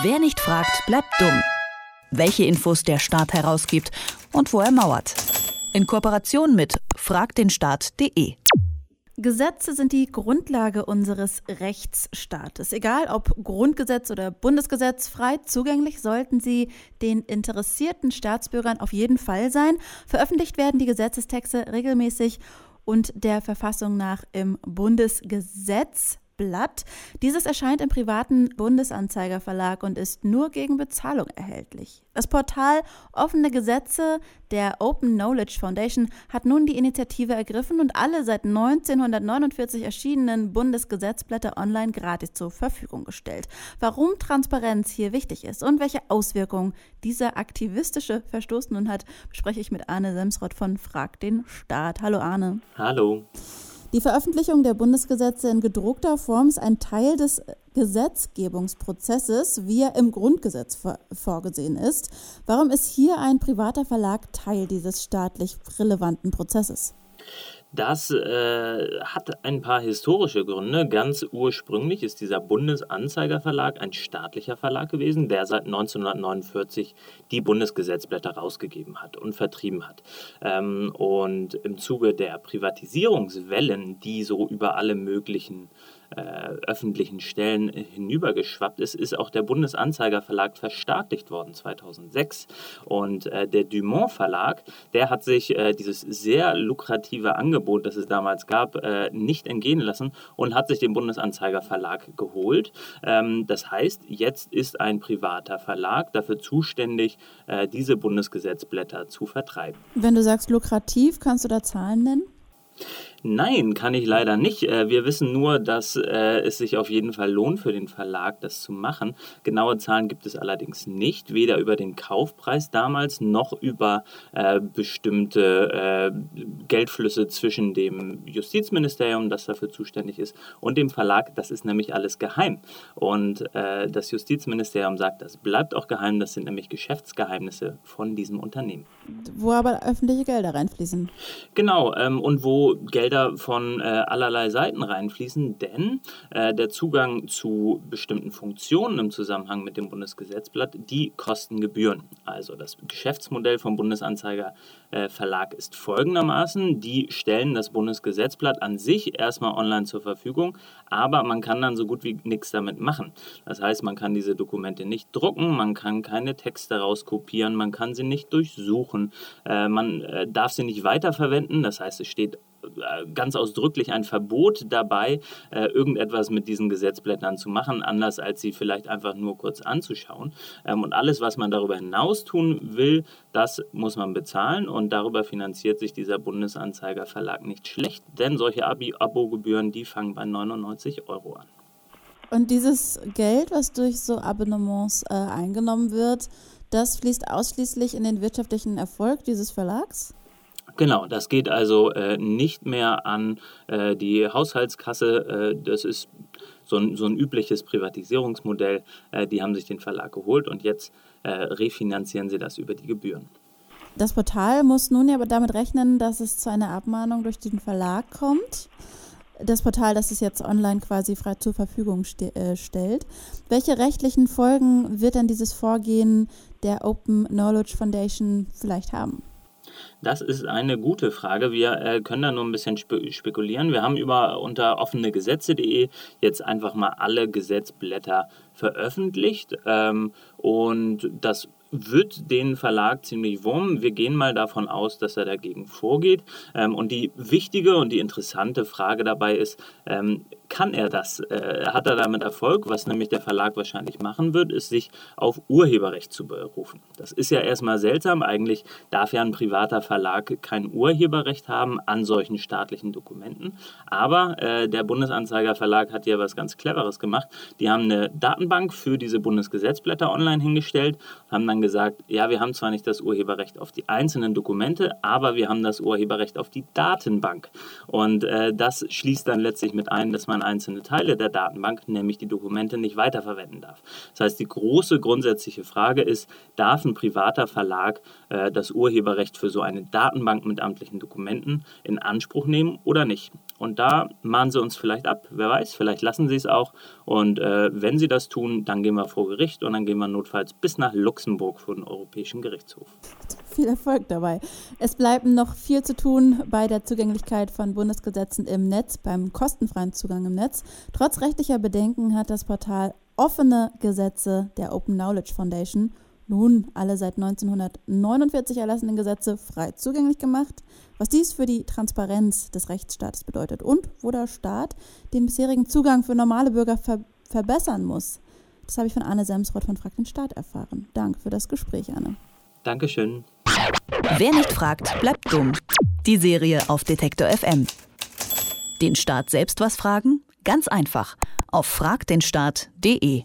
Wer nicht fragt, bleibt dumm. Welche Infos der Staat herausgibt und wo er mauert. In Kooperation mit fragdenstaat.de. Gesetze sind die Grundlage unseres Rechtsstaates. Egal ob Grundgesetz oder Bundesgesetz, frei zugänglich sollten sie den interessierten Staatsbürgern auf jeden Fall sein. Veröffentlicht werden die Gesetzestexte regelmäßig und der Verfassung nach im Bundesgesetz Blatt. Dieses erscheint im privaten Bundesanzeigerverlag und ist nur gegen Bezahlung erhältlich. Das Portal Offene Gesetze der Open Knowledge Foundation hat nun die Initiative ergriffen und alle seit 1949 erschienenen Bundesgesetzblätter online gratis zur Verfügung gestellt. Warum Transparenz hier wichtig ist und welche Auswirkungen dieser aktivistische Verstoß nun hat, bespreche ich mit Arne Semsrott von Frag den Staat. Hallo Arne. Hallo. Die Veröffentlichung der Bundesgesetze in gedruckter Form ist ein Teil des Gesetzgebungsprozesses, wie er im Grundgesetz vorgesehen ist. Warum ist hier ein privater Verlag Teil dieses staatlich relevanten Prozesses? Das äh, hat ein paar historische Gründe. Ganz ursprünglich ist dieser Bundesanzeigerverlag ein staatlicher Verlag gewesen, der seit 1949 die Bundesgesetzblätter rausgegeben hat und vertrieben hat. Ähm, und im Zuge der Privatisierungswellen, die so über alle möglichen öffentlichen Stellen hinübergeschwappt ist, ist auch der Bundesanzeigerverlag verstaatlicht worden 2006. Und äh, der Dumont Verlag, der hat sich äh, dieses sehr lukrative Angebot, das es damals gab, äh, nicht entgehen lassen und hat sich den Bundesanzeigerverlag geholt. Ähm, das heißt, jetzt ist ein privater Verlag dafür zuständig, äh, diese Bundesgesetzblätter zu vertreiben. Wenn du sagst lukrativ, kannst du da Zahlen nennen? Nein, kann ich leider nicht. Äh, wir wissen nur, dass äh, es sich auf jeden Fall lohnt für den Verlag, das zu machen. Genaue Zahlen gibt es allerdings nicht, weder über den Kaufpreis damals noch über äh, bestimmte Geldflüsse zwischen dem Justizministerium, das dafür zuständig ist, und dem Verlag. Das ist nämlich alles geheim. Und das Justizministerium sagt, das bleibt auch geheim. Das sind nämlich Geschäftsgeheimnisse von diesem Unternehmen. Wo aber öffentliche Gelder reinfließen. Genau, ähm, und wo Gelder Gelder von äh, allerlei Seiten reinfließen, denn äh, der Zugang zu bestimmten Funktionen im Zusammenhang mit dem Bundesgesetzblatt, die kosten Gebühren. Also das Geschäftsmodell vom Bundesanzeiger äh, Verlag ist folgendermaßen, die stellen das Bundesgesetzblatt an sich erstmal online zur Verfügung, aber man kann dann so gut wie nichts damit machen. Das heißt, man kann diese Dokumente nicht drucken, man kann keine Texte rauskopieren, man kann sie nicht durchsuchen, äh, man äh, darf sie nicht weiterverwenden, das heißt, es steht ganz ausdrücklich ein Verbot dabei, äh, irgendetwas mit diesen Gesetzblättern zu machen, anders als sie vielleicht einfach nur kurz anzuschauen. Ähm, und alles, was man darüber hinaus tun will, das muss man bezahlen und darüber finanziert sich dieser Bundesanzeiger Verlag nicht schlecht, denn solche Abo-Gebühren, die fangen bei 99 Euro an. Und dieses Geld, was durch so Abonnements äh, eingenommen wird, das fließt ausschließlich in den wirtschaftlichen Erfolg dieses Verlags? Genau, das geht also äh, nicht mehr an äh, die Haushaltskasse. Äh, das ist so ein, so ein übliches Privatisierungsmodell. Äh, die haben sich den Verlag geholt und jetzt äh, refinanzieren sie das über die Gebühren. Das Portal muss nun ja aber damit rechnen, dass es zu einer Abmahnung durch den Verlag kommt. Das Portal, das es jetzt online quasi frei zur Verfügung ste äh, stellt. Welche rechtlichen Folgen wird denn dieses Vorgehen der Open Knowledge Foundation vielleicht haben? Das ist eine gute Frage. Wir äh, können da nur ein bisschen spe spekulieren. Wir haben über unter offenegesetze.de jetzt einfach mal alle Gesetzblätter veröffentlicht ähm, und das wird den Verlag ziemlich wurm. Wir gehen mal davon aus, dass er dagegen vorgeht. Ähm, und die wichtige und die interessante Frage dabei ist, ähm, kann er das? Äh, hat er damit Erfolg? Was nämlich der Verlag wahrscheinlich machen wird, ist sich auf Urheberrecht zu berufen. Das ist ja erstmal seltsam. Eigentlich darf ja ein privater Verlag kein Urheberrecht haben an solchen staatlichen Dokumenten. Aber äh, der Bundesanzeiger Verlag hat ja was ganz Cleveres gemacht. Die haben eine Datenbank für diese Bundesgesetzblätter online hingestellt, haben dann gesagt, ja, wir haben zwar nicht das Urheberrecht auf die einzelnen Dokumente, aber wir haben das Urheberrecht auf die Datenbank. Und äh, das schließt dann letztlich mit ein, dass man einzelne Teile der Datenbank, nämlich die Dokumente, nicht weiterverwenden darf. Das heißt, die große grundsätzliche Frage ist, darf ein privater Verlag äh, das Urheberrecht für so eine Datenbank mit amtlichen Dokumenten in Anspruch nehmen oder nicht? Und da mahnen sie uns vielleicht ab, wer weiß, vielleicht lassen sie es auch. Und äh, wenn sie das tun, dann gehen wir vor Gericht und dann gehen wir notfalls bis nach Luxemburg vor den Europäischen Gerichtshof. Viel Erfolg dabei. Es bleibt noch viel zu tun bei der Zugänglichkeit von Bundesgesetzen im Netz, beim kostenfreien Zugang im Netz. Trotz rechtlicher Bedenken hat das Portal offene Gesetze der Open Knowledge Foundation nun alle seit 1949 erlassenen Gesetze frei zugänglich gemacht, was dies für die Transparenz des Rechtsstaates bedeutet und wo der Staat den bisherigen Zugang für normale Bürger ver verbessern muss. Das habe ich von Anne Semsroth von Frag den Staat erfahren. Danke für das Gespräch, Anne. Dankeschön. Wer nicht fragt, bleibt dumm. Die Serie auf Detektor FM. Den Staat selbst was fragen? Ganz einfach. Auf fragdenstaat.de.